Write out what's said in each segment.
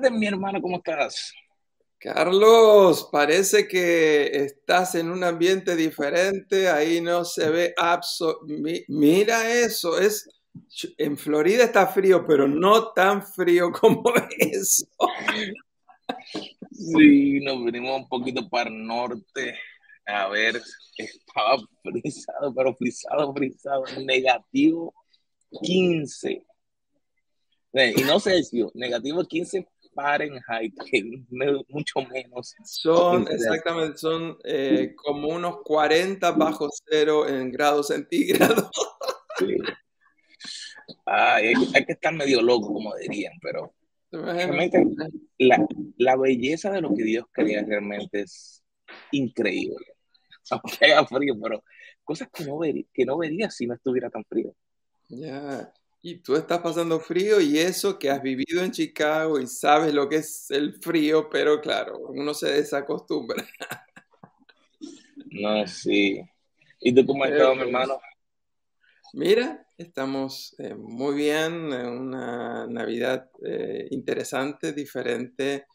Tardes, mi hermano, ¿cómo estás? Carlos, parece que estás en un ambiente diferente, ahí no se ve absolutamente... Mira eso, es... En Florida está frío, pero no tan frío como eso. Sí, nos venimos un poquito para el norte. A ver, estaba frisado, pero frisado, frisado, negativo 15. Y no sé, negativo 15 Fahrenheit, que mucho menos. Son, exactamente, son eh, como unos 40 bajo cero en grados centígrados. hay, que estar medio loco, como dirían, pero realmente la, la, belleza de lo que Dios crea realmente es increíble. Aunque haga frío, pero cosas que no, vería, que no vería si no estuviera tan frío. Ya, y tú estás pasando frío y eso que has vivido en Chicago y sabes lo que es el frío, pero claro, uno se desacostumbra. No, sí. ¿Y tú cómo has estado, mi hermano? Mira, estamos eh, muy bien, en una Navidad eh, interesante, diferente,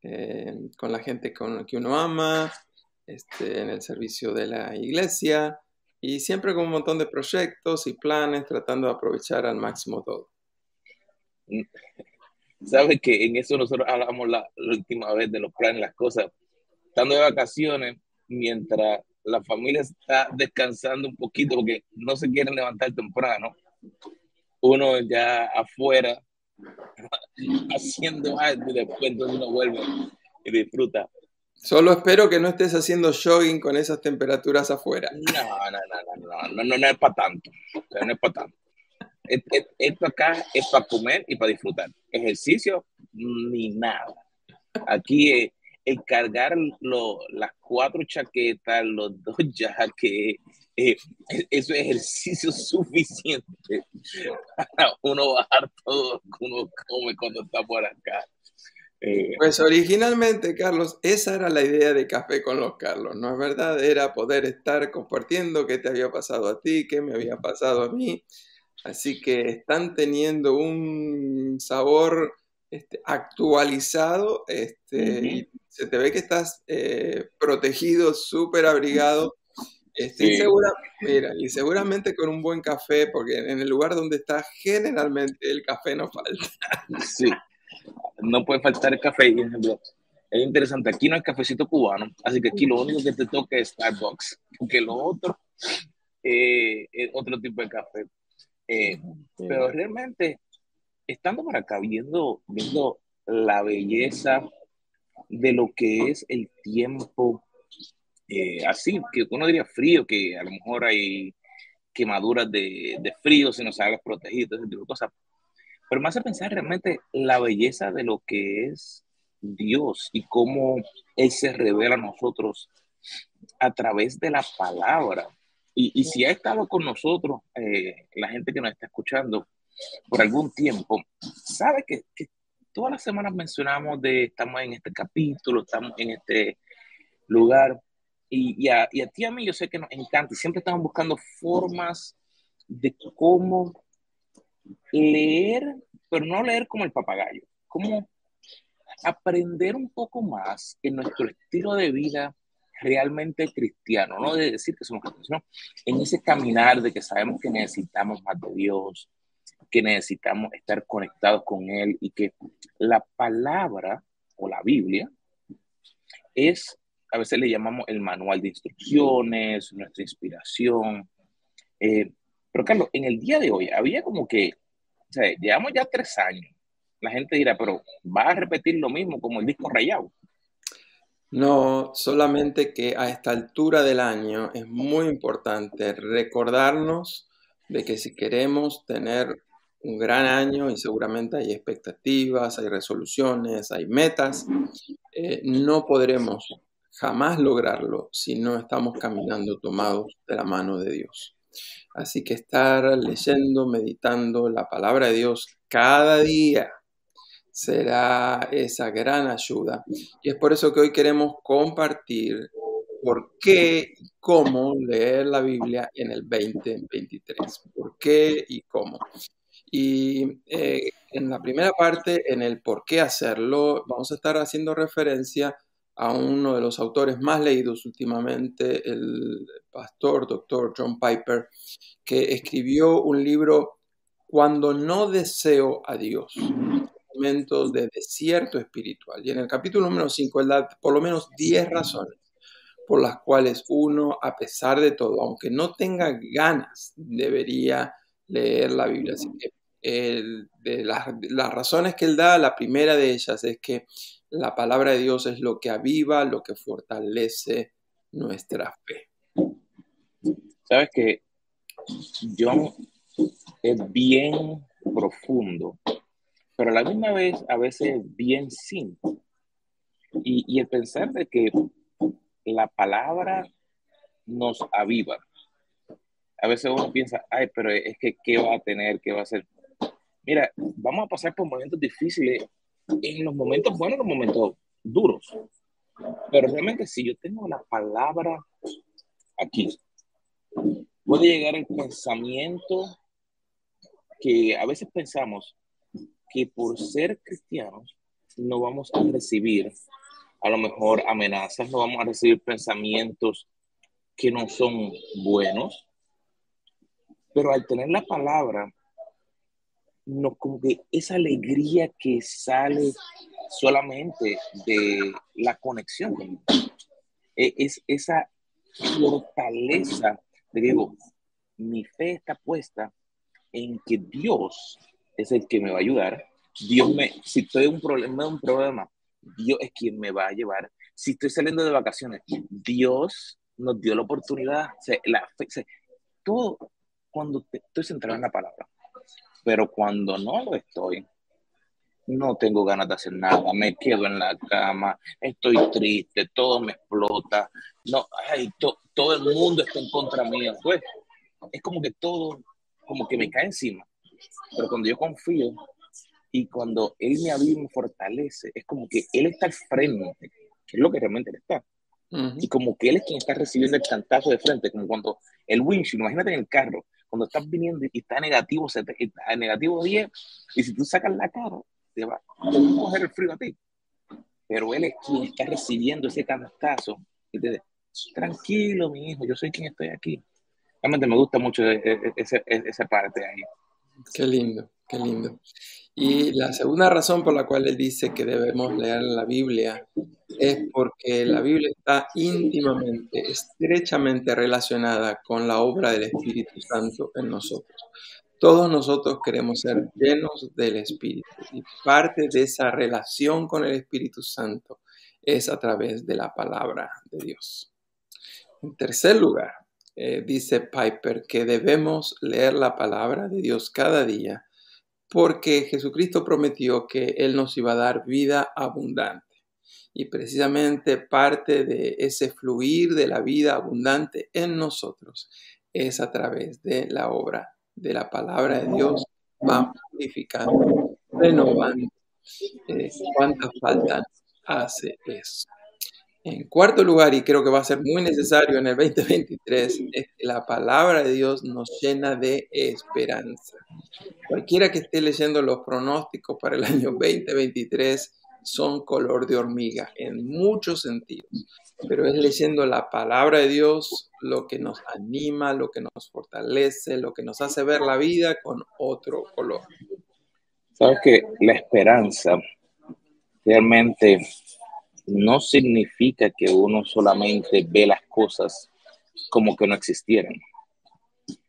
eh, con la gente con que uno ama, este, en el servicio de la iglesia y siempre con un montón de proyectos y planes tratando de aprovechar al máximo todo. Sabes que en eso nosotros hablamos la, última vez de los planes, las cosas, estando de vacaciones, mientras la familia está descansando un poquito porque no se quieren levantar temprano, uno ya afuera haciendo algo y después entonces uno vuelve y disfruta. Solo espero que no estés haciendo jogging con esas temperaturas afuera. No, no, no, no, no, no, no, es para tanto. No es para tanto. Esto acá es para comer y para disfrutar. Ejercicio, ni nada. Aquí el cargar las cuatro chaquetas, los dos jaques, eh, eso es ejercicio suficiente para uno bajar todo lo que uno come cuando está por acá. Eh, pues originalmente, Carlos, esa era la idea de Café con los Carlos, ¿no es verdad? Era poder estar compartiendo qué te había pasado a ti, qué me había pasado a mí. Así que están teniendo un sabor este, actualizado este, y se te ve que estás eh, protegido, súper abrigado. Este, y, mira, y seguramente con un buen café, porque en el lugar donde estás, generalmente el café no falta. Sí, no puede faltar el café. Es interesante, aquí no hay cafecito cubano, así que aquí lo único que te toca es Starbucks, porque lo otro eh, es otro tipo de café. Eh, pero realmente, estando por acá, viendo, viendo la belleza de lo que es el tiempo, eh, así, que uno diría frío, que a lo mejor hay quemaduras de, de frío si no se haga protegido, ese tipo de cosas pero me hace pensar realmente la belleza de lo que es Dios y cómo Él se revela a nosotros a través de la palabra. Y, si ha estado con nosotros, eh, la gente que nos está escuchando por algún tiempo, sabe que, todas las semanas mencionamos de estamos en este capítulo, estamos en este lugar. Y, a, y a ti a mí yo sé que nos encanta y siempre estamos buscando formas de cómo leer, pero no leer como el papagayo, como aprender un poco más en nuestro estilo de vida realmente cristiano, no de decir que somos cristianos, sino en ese caminar de que sabemos que necesitamos más de Dios, que necesitamos estar conectados con Él y que la palabra o la Biblia es, a veces le llamamos el manual de instrucciones, nuestra inspiración. Eh, pero Carlos, en el día de hoy había como que llevamos ya tres años. La gente dirá, pero va a repetir lo mismo como el disco rayado. No, solamente que a esta altura del año es muy importante recordarnos de que si queremos tener un gran año y seguramente hay expectativas, hay resoluciones, hay metas, eh, no podremos jamás lograrlo si no estamos caminando tomados de la mano de Dios. Así que estar leyendo, meditando la palabra de Dios cada día será esa gran ayuda. Y es por eso que hoy queremos compartir por qué y cómo leer la Biblia en el 2023. ¿Por qué y cómo? Y eh, en la primera parte, en el por qué hacerlo, vamos a estar haciendo referencia a uno de los autores más leídos últimamente, el pastor doctor John Piper, que escribió un libro Cuando no deseo a Dios, momentos de desierto espiritual. Y en el capítulo número 5 él da por lo menos 10 razones por las cuales uno, a pesar de todo, aunque no tenga ganas, debería leer la Biblia. Así que de las, las razones que él da, la primera de ellas es que la palabra de Dios es lo que aviva, lo que fortalece nuestra fe. Sabes que John es bien profundo, pero a la misma vez a veces bien simple. Y, y el pensar de que la palabra nos aviva. A veces uno piensa, ay, pero es que, ¿qué va a tener? ¿Qué va a hacer? Mira, vamos a pasar por momentos difíciles, en los momentos buenos, en los momentos duros. Pero realmente si yo tengo la palabra aquí, puede llegar el pensamiento que a veces pensamos que por ser cristianos no vamos a recibir a lo mejor amenazas, no vamos a recibir pensamientos que no son buenos, pero al tener la palabra, no, como que esa alegría que sale solamente de la conexión e, es esa fortaleza de digo, mi fe está puesta en que Dios es el que me va a ayudar. Dios me, si estoy en un problema, un problema, Dios es quien me va a llevar. Si estoy saliendo de vacaciones, Dios nos dio la oportunidad, la todo cuando estoy centrado en la palabra. Pero cuando no lo estoy, no tengo ganas de hacer nada, me quedo en la cama, estoy triste, todo me explota, no, ay, todo el mundo está en contra mío. Pues es como que todo, como que me cae encima. Pero cuando yo confío y cuando Él me aviva y me fortalece, es como que Él está al frente, que es lo que realmente Él está. Y como que Él es quien está recibiendo el cantazo de frente, como cuando el windshield, imagínate en el carro, cuando estás viniendo y está negativo, está negativo 10, y si tú sacas la cara, te va, a coger el frío a ti. Pero Él es quien está recibiendo ese cantazo y te dice, tranquilo, mi hijo, yo soy quien estoy aquí. Realmente me gusta mucho e, e, e, esa, esa parte ahí. Qué lindo, qué lindo. Y la segunda razón por la cual él dice que debemos leer la Biblia es porque la Biblia está íntimamente, estrechamente relacionada con la obra del Espíritu Santo en nosotros. Todos nosotros queremos ser llenos del Espíritu y parte de esa relación con el Espíritu Santo es a través de la palabra de Dios. En tercer lugar, eh, dice Piper que debemos leer la palabra de Dios cada día porque Jesucristo prometió que Él nos iba a dar vida abundante. Y precisamente parte de ese fluir de la vida abundante en nosotros es a través de la obra de la palabra de Dios, va purificando, renovando. Eh, ¿Cuánta falta hace eso? En cuarto lugar, y creo que va a ser muy necesario en el 2023, es que la palabra de Dios nos llena de esperanza. Cualquiera que esté leyendo los pronósticos para el año 2023 son color de hormiga en muchos sentidos, pero es leyendo la palabra de Dios lo que nos anima, lo que nos fortalece, lo que nos hace ver la vida con otro color. Sabes que la esperanza realmente no significa que uno solamente ve las cosas como que no existieran,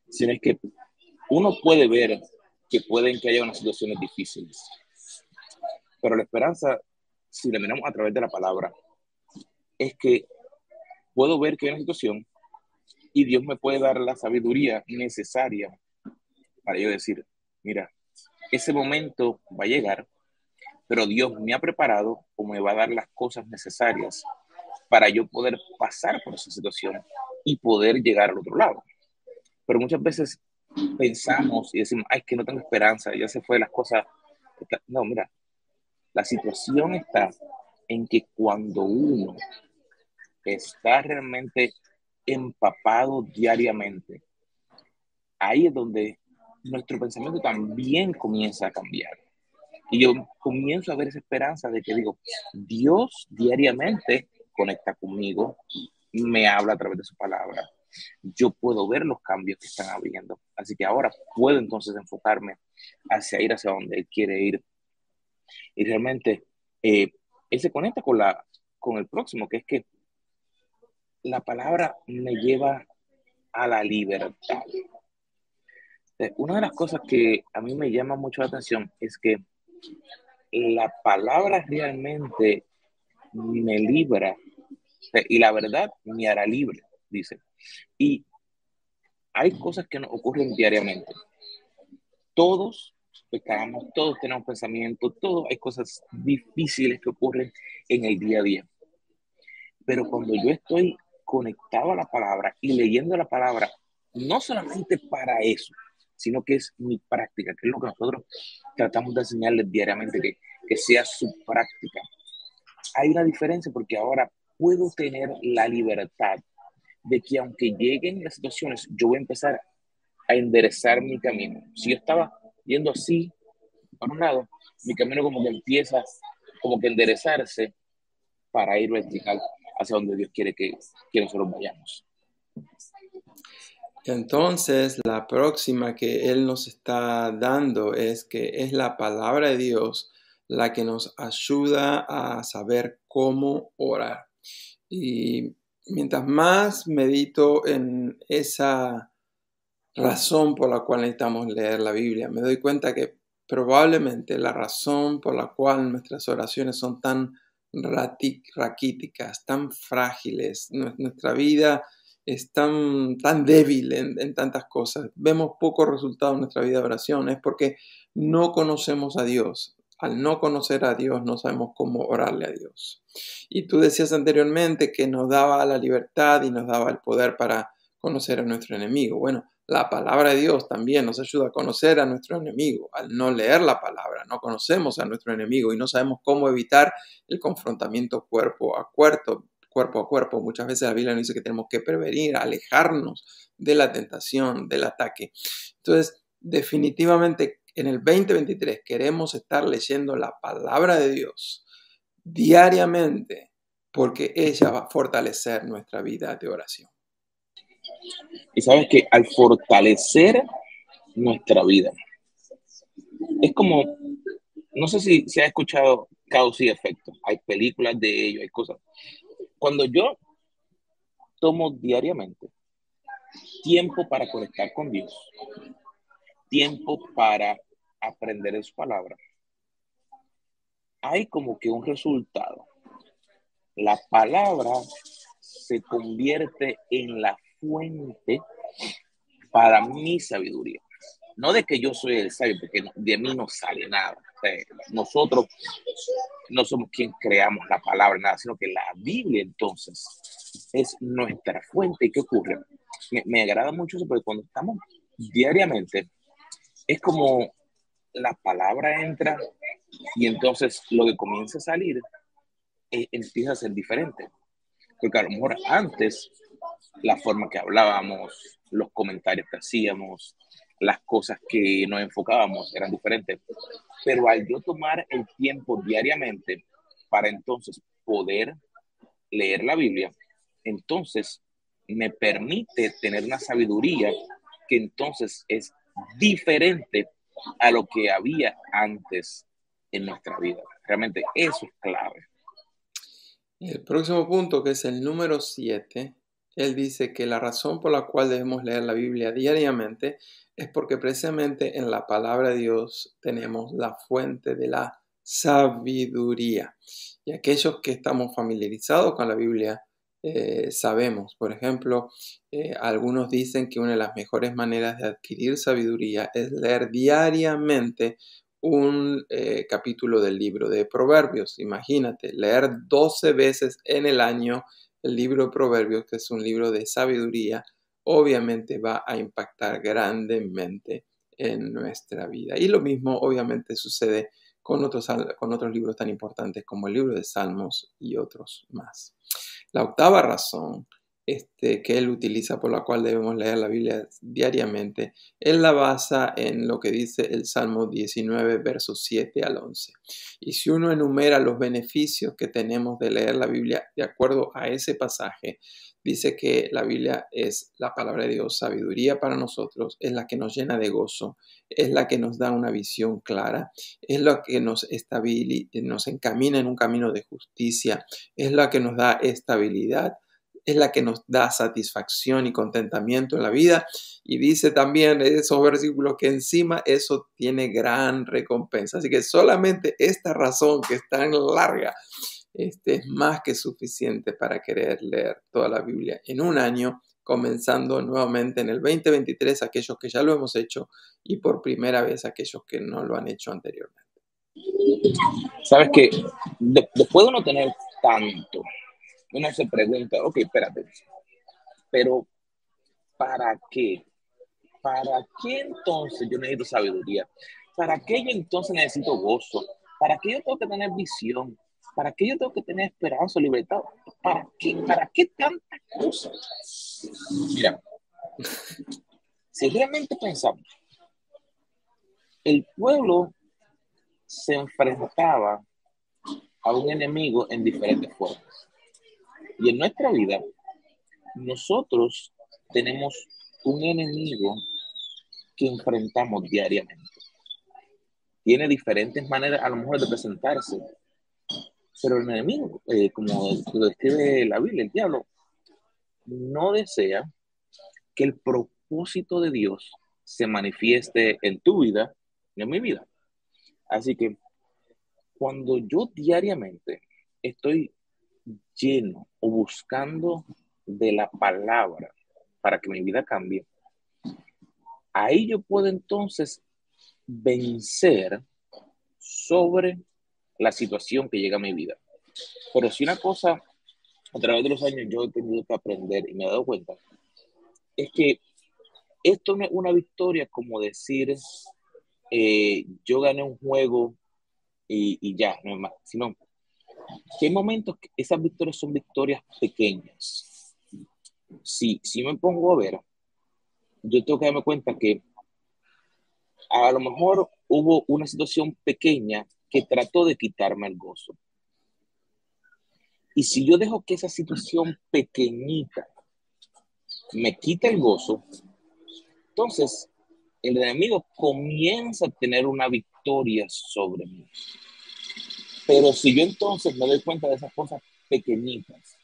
sino que uno puede ver que pueden que haya unas situaciones difíciles, pero la esperanza, si la miramos a través de la palabra, es que puedo ver que hay una situación y Dios me puede dar la sabiduría necesaria para yo decir, mira, ese momento va a llegar pero Dios me ha preparado o me va a dar las cosas necesarias para yo poder pasar por esa situación y poder llegar al otro lado. Pero muchas veces pensamos y decimos, ay, que no tengo esperanza, ya se fue las cosas. No, mira, la situación está en que cuando uno está realmente empapado diariamente, ahí es donde nuestro pensamiento también comienza a cambiar. Y yo comienzo a ver esa esperanza de que digo, Dios diariamente conecta conmigo, me habla a través de su palabra. Yo puedo ver los cambios que están habiendo. Así que ahora puedo entonces enfocarme hacia ir hacia donde Él quiere ir. Y realmente eh, Él se conecta con, la, con el próximo, que es que la palabra me lleva a la libertad. Eh, una de las cosas que a mí me llama mucho la atención es que la palabra realmente me libra y la verdad me hará libre, dice. Y hay cosas que nos ocurren diariamente. Todos pecamos, todos tenemos pensamientos, todos hay cosas difíciles que ocurren en el día a día. Pero cuando yo estoy conectado a la palabra y leyendo la palabra, no solamente para eso, sino que es mi práctica, que es lo que nosotros tratamos de enseñarles diariamente, que, que sea su práctica. Hay una diferencia porque ahora puedo tener la libertad de que aunque lleguen las situaciones, yo voy a empezar a enderezar mi camino. Si yo estaba yendo así, por un lado, mi camino como que empieza como que enderezarse para ir vertical hacia donde Dios quiere que, que nosotros vayamos. Entonces, la próxima que Él nos está dando es que es la palabra de Dios la que nos ayuda a saber cómo orar. Y mientras más medito en esa razón por la cual necesitamos leer la Biblia, me doy cuenta que probablemente la razón por la cual nuestras oraciones son tan raquíticas, tan frágiles. Nuestra vida es tan, tan débil en, tantas cosas. Vemos pocos resultados en nuestra vida de oración. Es porque no conocemos a Dios. Al no conocer a Dios no sabemos cómo orarle a Dios. Y tú decías anteriormente que nos daba la libertad y nos daba el poder para conocer a nuestro enemigo. Bueno, la palabra de Dios también nos ayuda a conocer a nuestro enemigo. Al no leer la palabra, no conocemos a nuestro enemigo y no sabemos cómo evitar el confrontamiento cuerpo a cuerpo, cuerpo a cuerpo. Muchas veces la Biblia nos dice que tenemos que prevenir, alejarnos de la tentación, del ataque. Entonces, definitivamente en el 2023 queremos estar leyendo la palabra de Dios diariamente porque ella va a fortalecer nuestra vida de oración. Y sabes que al fortalecer nuestra vida, es como, no sé si se ha escuchado causa y efecto, hay películas de ello, hay cosas. Cuando yo tomo diariamente tiempo para conectar con Dios, tiempo para aprender en su palabra, hay como que un resultado. La palabra se convierte en la fuente para mi sabiduría. No de que yo soy el sabio, porque de mí no sale nada. nosotros no somos quien creamos la palabra, nada, sino que la Biblia entonces es nuestra fuente. ¿Y qué ocurre? Me, agrada mucho eso porque cuando estamos diariamente, es como la palabra entra y entonces lo que comienza a salir eh, empieza a ser diferente. Porque a lo mejor antes la forma que hablábamos, los comentarios que hacíamos, las cosas que nos enfocábamos eran diferentes. Pero al yo tomar el tiempo diariamente para entonces poder leer la Biblia, entonces me permite tener una sabiduría que entonces es diferente a lo que había antes en nuestra vida. Realmente eso es clave. El próximo punto, que es el número 7, él dice que la razón por la cual debemos leer la Biblia diariamente es porque precisamente en la palabra de Dios tenemos la fuente de la sabiduría. Y aquellos que estamos familiarizados con la Biblia eh, sabemos, por ejemplo, eh, algunos dicen que una de las mejores maneras de adquirir sabiduría es leer diariamente un eh, capítulo del libro de Proverbios. Imagínate, leer 12 veces en el año el libro de Proverbios, que es un libro de sabiduría, obviamente va a impactar grandemente en nuestra vida. Y lo mismo obviamente sucede con otros, con otros libros tan importantes como el libro de Salmos y otros más. La octava razón este, que él utiliza por la cual debemos leer la Biblia diariamente, él la basa en lo que dice el Salmo 19, versos 7 al 11. Y si uno enumera los beneficios que tenemos de leer la Biblia de acuerdo a ese pasaje, dice que la Biblia es la palabra de Dios, sabiduría para nosotros, es la que nos llena de gozo, es la que nos da una visión clara, es la que nos, nos encamina en un camino de justicia, es la que nos da estabilidad, es la que nos da satisfacción y contentamiento en la vida. Y dice también esos versículos que encima eso tiene gran recompensa. Así que solamente esta razón que es tan larga este, es más que suficiente para querer leer toda la Biblia en un año, comenzando nuevamente en el 2023 aquellos que ya lo hemos hecho y por primera vez aquellos que no lo han hecho anteriormente. Sabes que después de no tener tanto, uno se pregunta, ok, espérate, pero ¿para qué? ¿Para qué entonces yo necesito sabiduría? ¿Para qué yo entonces necesito gozo? ¿Para qué yo tengo que tener visión? ¿Para qué yo tengo que tener esperanza libertad? ¿Para qué, ¿Para qué tantas cosas? Mira, si pensamos, el pueblo se enfrentaba a un enemigo en diferentes formas. Y en nuestra vida, nosotros tenemos un enemigo que enfrentamos diariamente. Tiene diferentes maneras a lo mejor de presentarse, pero el enemigo, eh, como lo describe la Biblia, el diablo, no desea que el propósito de Dios se manifieste en tu vida y en mi vida. Así que cuando yo diariamente estoy lleno o buscando de la palabra para que mi vida cambie, ahí yo puedo entonces vencer sobre la situación que llega a mi vida. Pero si una cosa a través de los años yo he tenido que aprender y me he dado cuenta, es que esto no es una victoria como decir, eh, yo gané un juego y, ya, no es más, sino que hay momentos que esas victorias son victorias pequeñas. Si, si me pongo a ver, yo tengo que darme cuenta que a lo mejor hubo una situación pequeña que trató de quitarme el gozo. Y si yo dejo que esa situación pequeñita me quite el gozo, entonces el enemigo comienza a tener una victoria sobre mí. Pero si yo entonces me doy cuenta de esas cosas pequeñitas,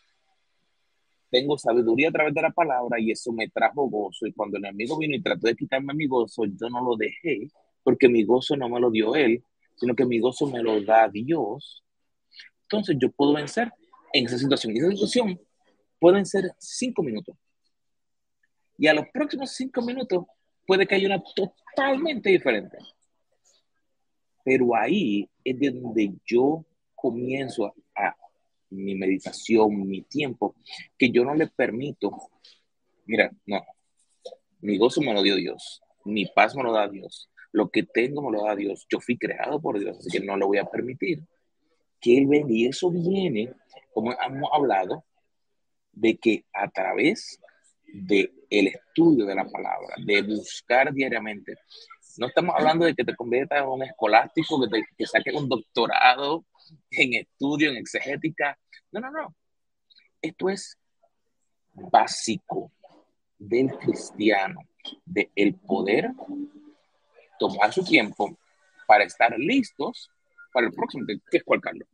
tengo sabiduría a través de la palabra y eso me trajo gozo. Y cuando el enemigo vino y trató de quitarme mi gozo, yo no lo dejé porque mi gozo no me lo dio él, sino que mi gozo me lo da Dios, entonces yo puedo vencer en esa situación. Y esa situación pueden ser cinco minutos. Y a los próximos cinco minutos puede que haya una totalmente diferente. Pero ahí es de donde yo comienzo a, mi meditación, mi tiempo, que yo no le permito, mira, no, mi gozo me lo dio Dios, mi paz me lo da Dios, lo que tengo me lo da Dios. Yo fui creado por Dios, así que no le voy a permitir que Él venga. Y eso viene, como hemos hablado, de que a través del el estudio de la palabra, de buscar diariamente, no estamos hablando de que te conviertas en un escolástico, que, te, que saques un doctorado en estudio, en exegética. No, no, no. Esto es básico del cristiano, de el poder tomar su tiempo para estar listos para el próximo, que es cuál, Carlos.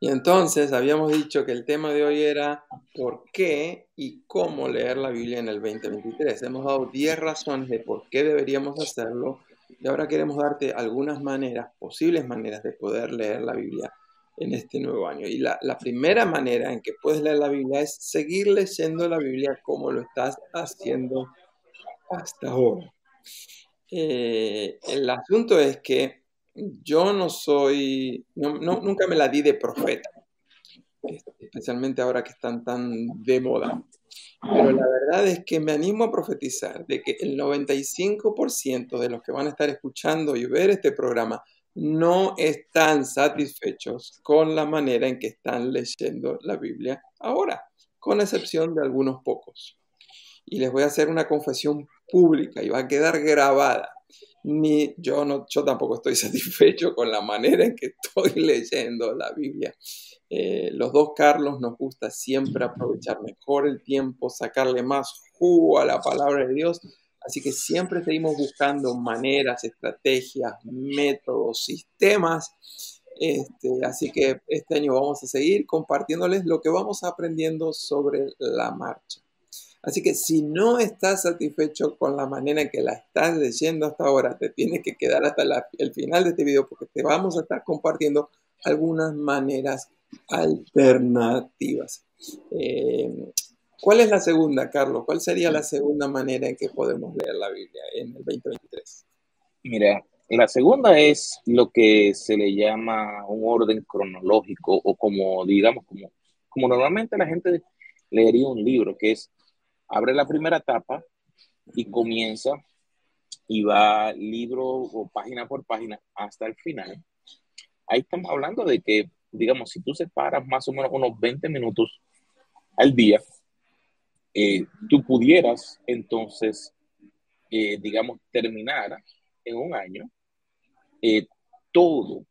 Y entonces habíamos dicho que el tema de hoy era por qué y cómo leer la Biblia en el 2023. Hemos dado 10 razones de por qué deberíamos hacerlo y ahora queremos darte algunas maneras, posibles maneras de poder leer la Biblia en este nuevo año. Y la, primera manera en que puedes leer la Biblia es seguir leyendo la Biblia como lo estás haciendo hasta ahora. Eh, el asunto es que yo no soy, nunca me la di de profeta, especialmente ahora que están tan de moda. Pero la verdad es que me animo a profetizar de que el 95% de los que van a estar escuchando y ver este programa no están satisfechos con la manera en que están leyendo la Biblia ahora. con excepción de algunos pocos. Y les voy a hacer una confesión pública y va a quedar grabada. Ni yo no, yo tampoco estoy satisfecho con la manera en que estoy leyendo la Biblia. Eh, los dos Carlos nos gusta siempre aprovechar mejor el tiempo, sacarle más jugo a la palabra de Dios. Así que siempre seguimos buscando maneras, estrategias, métodos, sistemas. Este, así que este año vamos a seguir compartiéndoles lo que vamos aprendiendo sobre la marcha. Así que si no estás satisfecho con la manera en que la estás leyendo hasta ahora, te tienes que quedar hasta el final de este video porque te vamos a estar compartiendo algunas maneras alternativas. Eh, ¿Cuál es la segunda, Carlos? ¿Cuál sería la segunda manera en que podemos leer la Biblia en el 2023? Mira, la segunda es lo que se le llama un orden cronológico o como, digamos, como, como normalmente la gente leería un libro, que es, abre la primera etapa y comienza y va libro o página por página hasta el final. Ahí estamos hablando de que digamos, si tú separas más o menos unos 20 minutos al día, eh, tú pudieras entonces, eh, digamos, terminar en un año eh, todo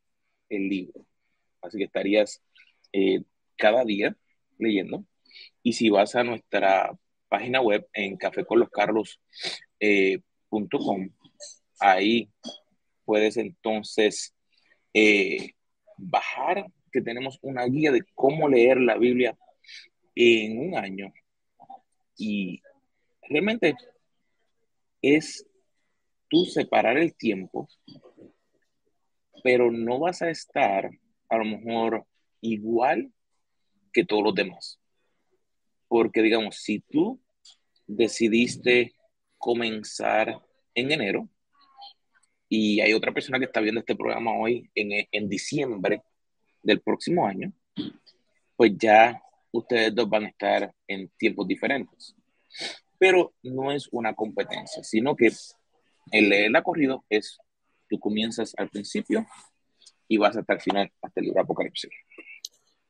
el libro. Así que estarías cada día leyendo. Y si vas a nuestra página web en caféconloscarlos.com, ahí puedes entonces bajar que tenemos una guía de cómo leer la Biblia en un año. Y realmente es tú separar el tiempo, pero no vas a estar a lo mejor igual que todos los demás. Porque digamos, si tú decidiste comenzar en enero y hay otra persona que está viendo este programa hoy en, en diciembre, del próximo año, pues ya ustedes dos van a estar en tiempos diferentes. Pero no es una competencia, sino que el leer corrido es, tú comienzas al principio y vas hasta el final, hasta el libro Apocalipsis.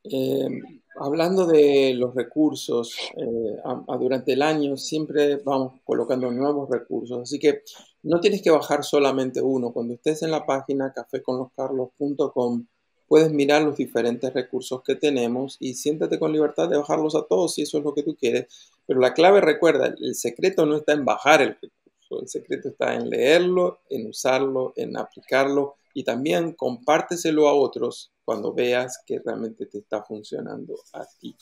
Eh, hablando de los recursos, eh, durante el año siempre vamos colocando nuevos recursos, así que no tienes que bajar solamente uno. Cuando estés en la página caféconloscarlos.com, puedes mirar los diferentes recursos que tenemos y siéntate con libertad de bajarlos a todos si eso es lo que tú quieres. Pero la clave, recuerda, el secreto no está en bajar el recurso, el secreto está en leerlo, en usarlo, en aplicarlo y también compárteselo a otros cuando veas que realmente te está funcionando a ti.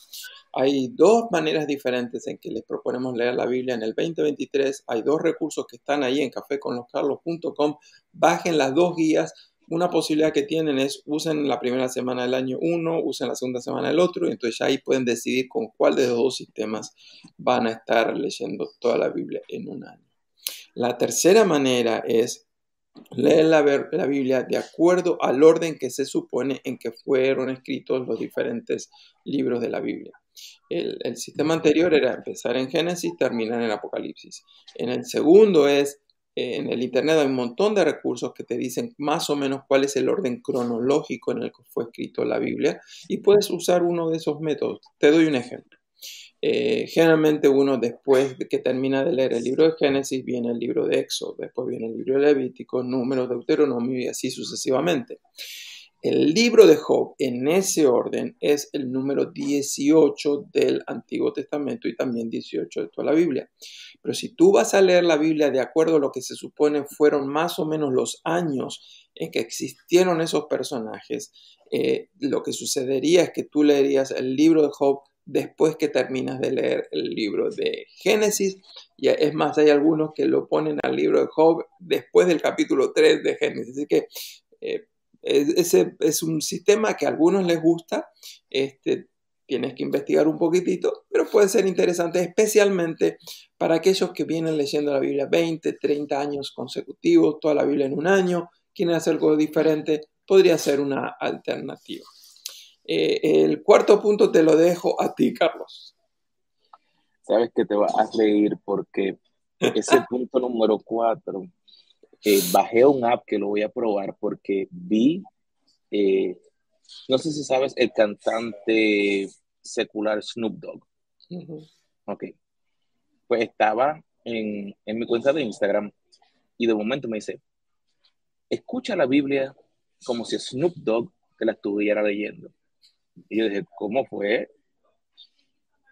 Hay dos maneras diferentes en que les proponemos leer la Biblia en el 2023. Hay dos recursos que están ahí en caféconloscarlos.com. Bajen las dos guías una posibilidad que tienen es usen la primera semana del año uno, usen la segunda semana el otro, y entonces ahí pueden decidir con cuál de los dos sistemas van a estar leyendo toda la Biblia en un año. La tercera manera es leer la, la Biblia de acuerdo al orden que se supone en que fueron escritos los diferentes libros de la Biblia. El, el, sistema anterior era empezar en Génesis, terminar en Apocalipsis. En el segundo es en el Internet hay un montón de recursos que te dicen más o menos cuál es el orden cronológico en el que fue escrito la Biblia y puedes usar uno de esos métodos. Te doy un ejemplo. Eh, generalmente uno después de que termina de leer el libro de Génesis viene el libro de Éxodo, después viene el libro de Levítico, Números, Deuteronomio y así sucesivamente. El libro de Job en ese orden es el número 18 del Antiguo Testamento y también 18 de toda la Biblia. Pero si tú vas a leer la Biblia de acuerdo a lo que se supone fueron más o menos los años en que existieron esos personajes, eh, lo que sucedería es que tú leerías el libro de Job después que terminas de leer el libro de Génesis. Y es más, hay algunos que lo ponen al libro de Job después del capítulo 3 de Génesis. Así que eh, ese es un sistema que a algunos les gusta, este, tienes que investigar un poquitito, pero puede ser interesante especialmente para aquellos que vienen leyendo la Biblia 20, 30 años consecutivos, toda la Biblia en un año, quieren hacer algo diferente, podría ser una alternativa. Eh, el cuarto punto te lo dejo a ti, Carlos. Sabes que te vas a reír porque ese punto número cuatro eh, bajé un app que lo voy a probar porque vi, eh, no sé si sabes, el cantante secular Snoop Dogg. Ok. Pues estaba en, en mi cuenta de Instagram y de momento me dice, escucha la Biblia como si Snoop Dogg te la estuviera leyendo. Y yo dije, ¿cómo fue?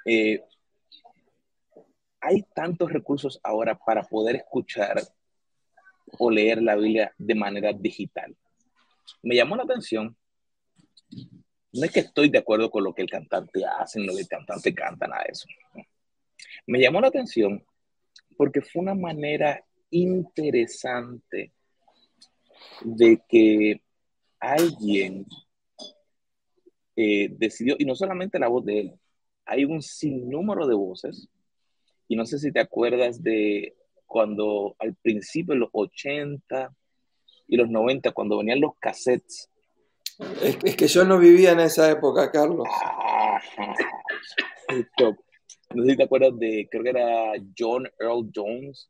Eh, hay tantos recursos ahora para poder escuchar o leer la Biblia de manera digital. Me llamó la atención. No es que estoy de acuerdo con lo que el cantante hace, lo que el cantante canta, nada de eso. Me llamó la atención porque fue una manera interesante de que alguien eh, decidió, y no solamente la voz de él, hay un sinnúmero de voces, y no sé si te acuerdas de cuando al principio, en los 80 y los 90, cuando venían los cassettes. Es, que yo no vivía en esa época, Carlos. no sé si te acuerdas de, creo que era John Earl Jones,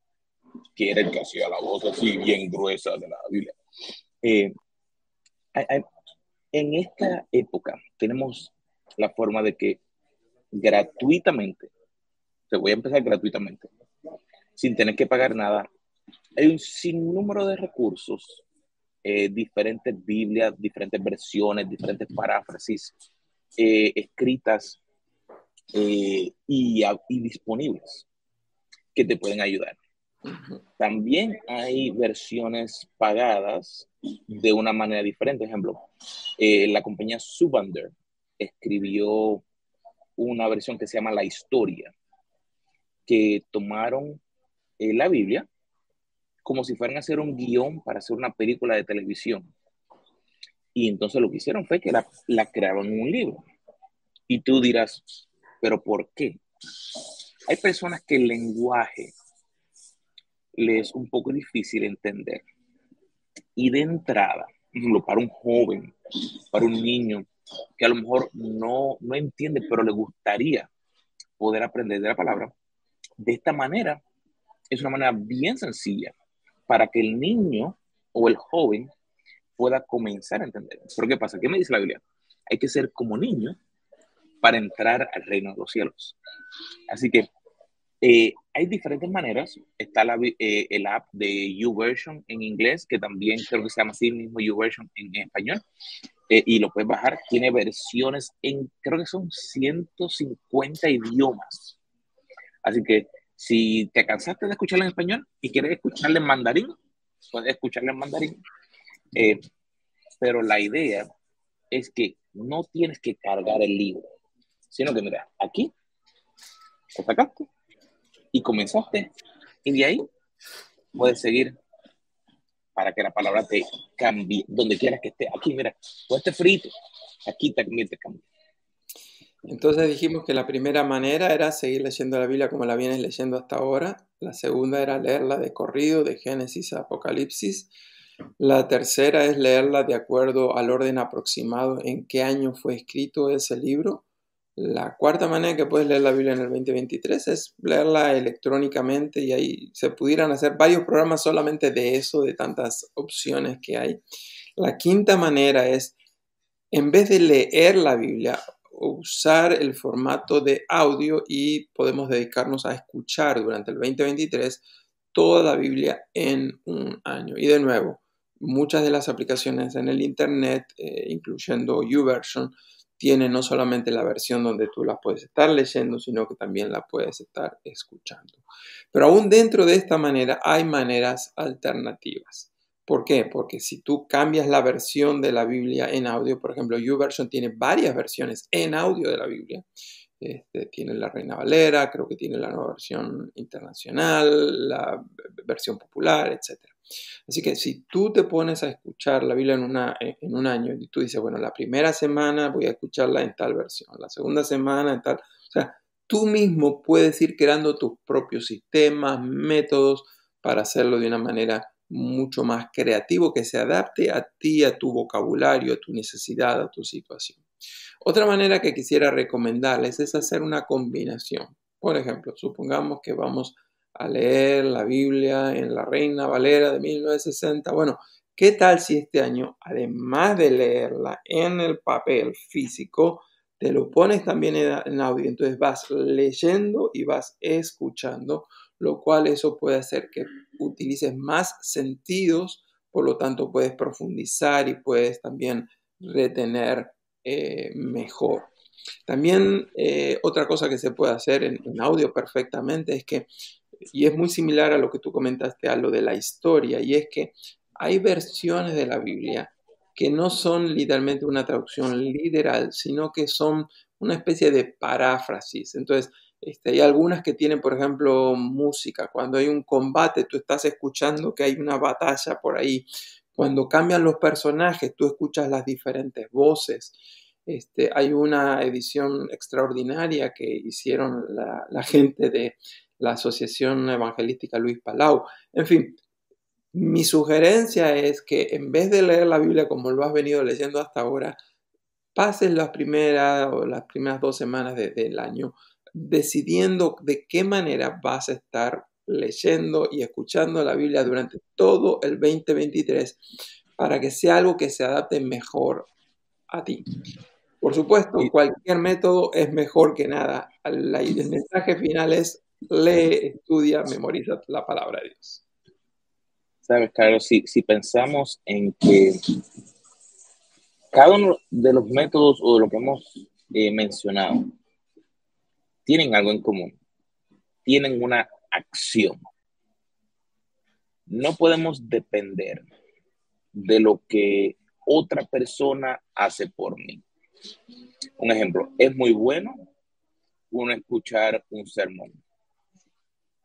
que era el que hacía la voz así bien gruesa de la Biblia. Eh, en esta época tenemos la forma de que gratuitamente, te voy a empezar gratuitamente, sin tener que pagar nada, hay un sinnúmero de recursos, eh, diferentes Biblias, diferentes versiones, diferentes paráfrasis eh, escritas y, y disponibles que te pueden ayudar. También hay versiones pagadas de una manera diferente. Ejemplo, eh, la compañía Subander escribió una versión que se llama La Historia, que tomaron eh, la Biblia como si fueran a hacer un guion para hacer una película de televisión. Y entonces lo que hicieron fue que la, la crearon en un libro. Y tú dirás, ¿pero por qué? Hay personas que el lenguaje le es un poco difícil entender. Y de entrada, para un joven, para un niño que a lo mejor no, no entiende, pero le gustaría poder aprender de la palabra, de esta manera es una manera bien sencilla para que el niño o el joven pueda comenzar a entender. Pero ¿qué pasa? ¿Qué me dice la Biblia? Hay que ser como niño para entrar al reino de los cielos. Así que eh, hay diferentes maneras. Está la, eh, el app de YouVersion en inglés, que también creo que se llama así mismo YouVersion en, español. Eh, y lo puedes bajar. Tiene versiones en, creo que son 150 idiomas. Así que si te cansaste de escucharlo en español y quieres escucharlo en mandarín, puedes escucharlo en mandarín. pero la idea es que no tienes que cargar el libro, sino que mira, aquí, te sacaste, y comenzaste. Y de ahí puedes seguir para que la palabra te cambie donde quieras que esté. Aquí, mira, o este frito, aquí también te cambia. Entonces dijimos que la primera manera era seguir leyendo la Biblia como la vienes leyendo hasta ahora. La segunda era leerla de corrido, de Génesis a Apocalipsis. La tercera es leerla de acuerdo al orden aproximado en qué año fue escrito ese libro. La cuarta manera que puedes leer la Biblia en el 2023 es leerla electrónicamente y ahí se pudieran hacer varios programas solamente de eso, de tantas opciones que hay. La quinta manera es, en vez de leer la Biblia, usar el formato de audio y podemos dedicarnos a escuchar durante el 2023 toda la Biblia en un año. Y de nuevo, muchas de las aplicaciones en el Internet, eh, incluyendo YouVersion, tiene no solamente la versión donde tú la puedes estar leyendo, sino que también la puedes estar escuchando. Pero aún dentro de esta manera hay maneras alternativas. ¿Por qué? Porque si tú cambias la versión de la Biblia en audio, por ejemplo, YouVersion tiene varias versiones en audio de la Biblia. Este, tiene la Reina Valera, creo que tiene la nueva versión internacional, la versión popular, etc. Así que si tú te pones a escuchar la Biblia en, una, en un año y tú dices, bueno, la primera semana voy a escucharla en tal versión, la segunda semana en tal, o sea, tú mismo puedes ir creando tus propios sistemas, métodos para hacerlo de una manera mucho más creativo que se adapte a ti, a tu vocabulario, a tu necesidad, a tu situación. Otra manera que quisiera recomendarles es hacer una combinación. Por ejemplo, supongamos que vamos a leer la Biblia en la Reina Valera de 1960. Bueno, ¿qué tal si este año, además de leerla en el papel físico, te lo pones también en, audio, entonces vas leyendo y vas escuchando, lo cual eso puede hacer que utilices más sentidos, por lo tanto puedes profundizar y puedes también retener eh, mejor. También eh, otra cosa que se puede hacer en, audio perfectamente es que, y es muy similar a lo que tú comentaste, a lo de la historia, y es que hay versiones de la Biblia que no son literalmente una traducción literal, sino que son una especie de paráfrasis. Entonces, este, hay algunas que tienen, por ejemplo, música. Cuando hay un combate, tú estás escuchando que hay una batalla por ahí. Cuando cambian los personajes, tú escuchas las diferentes voces. Este, hay una edición extraordinaria que hicieron la, la gente de la Asociación Evangelística Luis Palau. En fin, mi sugerencia es que en vez de leer la Biblia como lo has venido leyendo hasta ahora, pases las primeras o las primeras dos semanas del año decidiendo de qué manera vas a estar leyendo y escuchando la Biblia durante todo el 2023 para que sea algo que se adapte mejor a ti. Por supuesto, cualquier método es mejor que nada. El mensaje final es lee, estudia, memoriza la palabra de Dios. Sabes, Carlos, si, si pensamos en que cada uno de los métodos o de lo que hemos eh, mencionado tienen algo en común, tienen una acción. No podemos depender de lo que otra persona hace por mí. Un ejemplo, es muy bueno uno escuchar un sermón.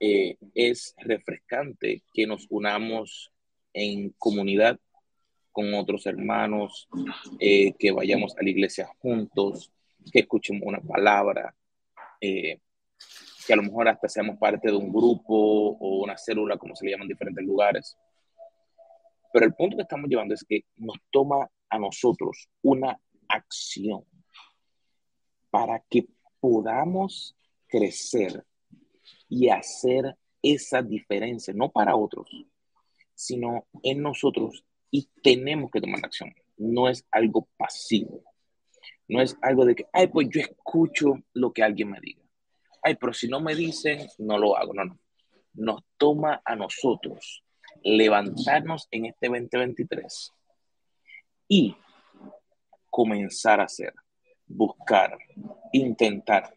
Eh, es refrescante que nos unamos en comunidad con otros hermanos, eh, que vayamos a la iglesia juntos, que escuchemos una palabra, eh, que a lo mejor hasta seamos parte de un grupo o una célula, como se le llama en diferentes lugares. Pero el punto que estamos llevando es que nos toma a nosotros una acción para que podamos crecer y hacer esa diferencia, no para otros, sino en nosotros y tenemos que tomar acción. No es algo pasivo. No es algo de que, ay, pues yo escucho lo que alguien me diga. Ay, pero si no me dicen, no lo hago. No, no. Nos toma a nosotros levantarnos en este 2023 y comenzar a hacer, buscar, intentar.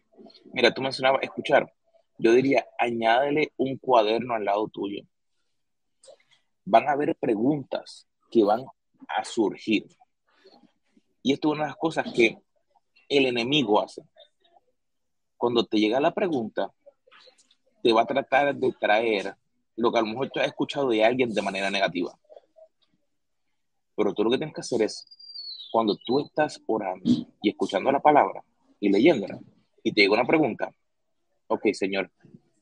Mira, tú mencionabas escuchar. Yo diría, añádele un cuaderno al lado tuyo. Van a haber preguntas que van a surgir. Y esto es una de las cosas que el enemigo hace. Cuando te llega la pregunta, te va a tratar de traer lo que a lo mejor tú has escuchado de alguien de manera negativa. Pero tú lo que tienes que hacer es, cuando tú estás orando y escuchando la palabra y leyéndola, y te llega una pregunta, ok, Señor,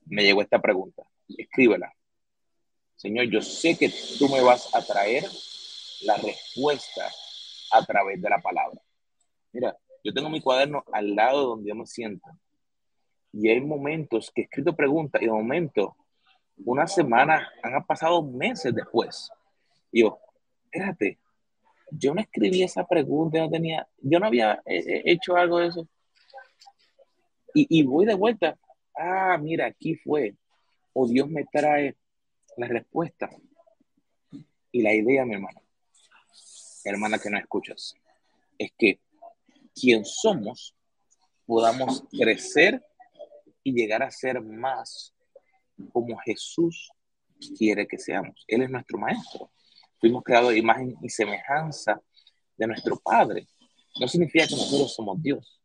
me llegó esta pregunta, escríbela. Señor, yo sé que tú me vas a traer la respuesta a través de la palabra. Mira, yo tengo mi cuaderno al lado donde yo me siento. Y hay momentos que he escrito preguntas y de momento, una semana, han pasado meses después. Y yo, espérate, yo no escribí esa pregunta, no tenía, yo no había eh, eh, hecho algo de eso. Y, y voy de vuelta. Ah, mira, aquí fue. O Dios me trae la respuesta. Y la idea, mi hermano, hermana que no escuchas, es que quien somos podamos crecer y llegar a ser más como Jesús quiere que seamos. Él es nuestro maestro. Fuimos creados de imagen y semejanza de nuestro Padre. No significa que nosotros somos Dios.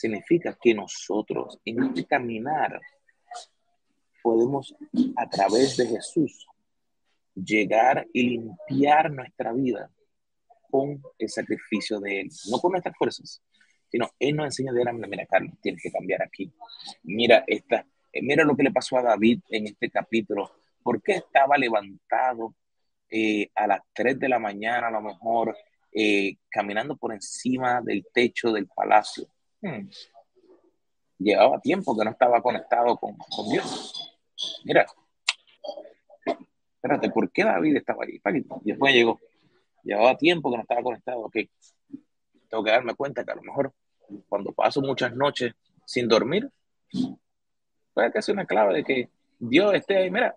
Significa que nosotros en este caminar podemos a través de Jesús llegar y limpiar nuestra vida con el sacrificio de Él, no con nuestras fuerzas, sino Él nos enseña de la mira, Carlos, tienes que cambiar aquí. Mira, esta, eh, mira lo que le pasó a David en este capítulo. ¿Por qué estaba levantado eh, a las 3 de la mañana, a lo mejor, eh, caminando por encima del techo del palacio? Hmm. Llevaba tiempo que no estaba conectado con, con Dios. Mira, espérate, ¿por qué David estaba ahí? Y después llegó. Llevaba tiempo que no estaba conectado. Ok, tengo que darme cuenta que a lo mejor cuando paso muchas noches sin dormir, puede que sea una clave de que Dios esté ahí, mira,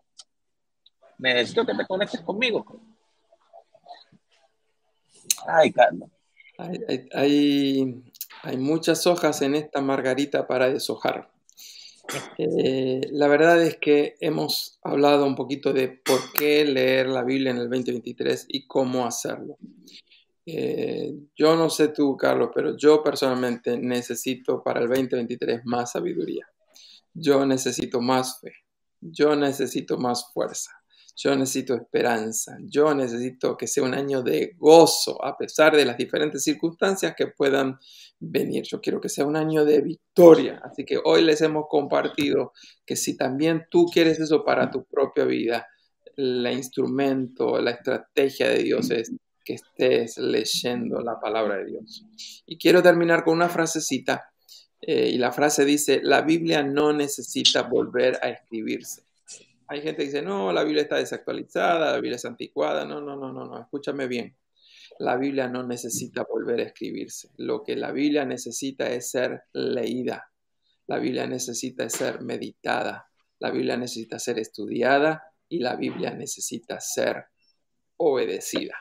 necesito que te conectes conmigo. Ay, Carlos. Hay, hay, muchas hojas en esta margarita para deshojar. Eh, la verdad es que hemos hablado un poquito de por qué leer la Biblia en el 2023 y cómo hacerlo. Eh, yo no sé tú, Carlos, pero yo personalmente necesito para el 2023 más sabiduría. Yo necesito más fe. Yo necesito más fuerza. Yo necesito esperanza. Yo necesito que sea un año de gozo a pesar de las diferentes circunstancias que puedan venir. Yo quiero que sea un año de victoria. Así que hoy les hemos compartido que si también tú quieres eso para tu propia vida, el instrumento, la estrategia de Dios es que estés leyendo la palabra de Dios. Y quiero terminar con una frasecita. Eh, y la frase dice, la Biblia no necesita volver a escribirse. Hay gente que dice, no, la Biblia está desactualizada, la Biblia es anticuada. No, no, no, no, no, escúchame bien. La Biblia no necesita volver a escribirse. Lo que la Biblia necesita es ser leída. La Biblia necesita ser meditada. La Biblia necesita ser estudiada y la Biblia necesita ser obedecida.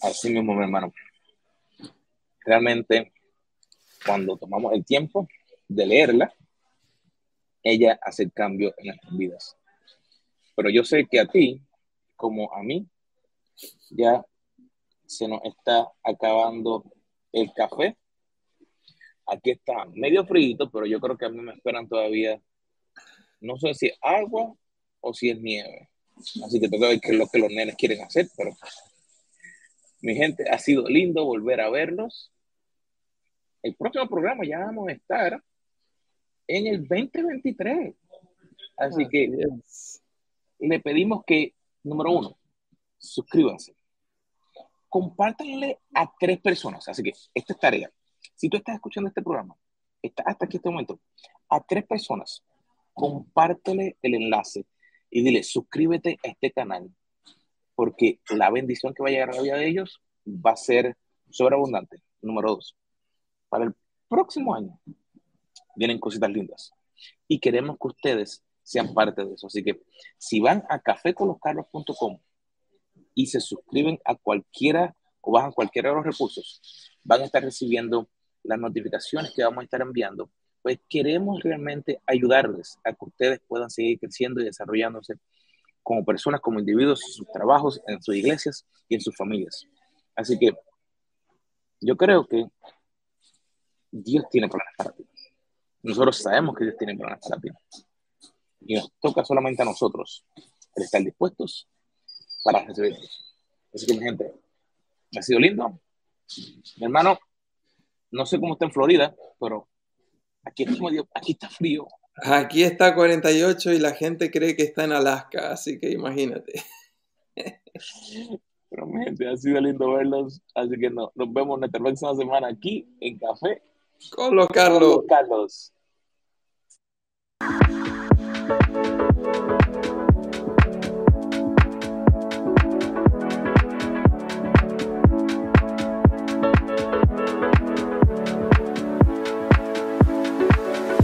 Así mismo, mi hermano. Realmente, cuando tomamos el tiempo de leerla, ella hace el cambio en nuestras vidas. Pero yo sé que a ti, como a mí, ya se nos está acabando el café. Aquí está medio frío, pero yo creo que a mí me esperan todavía, no sé si es agua o si es nieve. Así que tengo que es lo que los nenes quieren hacer, pero mi gente, ha sido lindo volver a verlos. El próximo programa ya vamos a estar en el 2023. Así que le pedimos que, número uno, suscríbanse. Compártanle a tres personas. Así que esta es tarea. Si tú estás escuchando este programa, está hasta aquí este momento, a tres personas, compártele el enlace y dile, suscríbete a este canal, porque la bendición que va a llegar a la vida de ellos va a ser sobreabundante. Número dos, para el próximo año vienen cositas lindas y queremos que ustedes sean parte de eso. Así que si van a caféconloscarlos.com y se suscriben a cualquiera o bajan cualquiera de los recursos, van a estar recibiendo las notificaciones que vamos a estar enviando. Pues queremos realmente ayudarles a que ustedes puedan seguir creciendo y desarrollándose como personas, como individuos, en sus trabajos, en sus iglesias y en sus familias. Así que yo creo que Dios tiene planes para ti. Nosotros sabemos que Dios tiene planes para ti. Y nos toca solamente a nosotros el estar dispuestos para recibirlos. Así que, mi gente, ha sido lindo. Mi hermano, no sé cómo está en Florida, pero aquí, aquí está frío. Aquí está 48 y la gente cree que está en Alaska, así que imagínate. Pero gente, ha sido lindo verlos, así que nos vemos nuestra próxima semana aquí en Café con los Carlos. Con los Carlos. Thank you.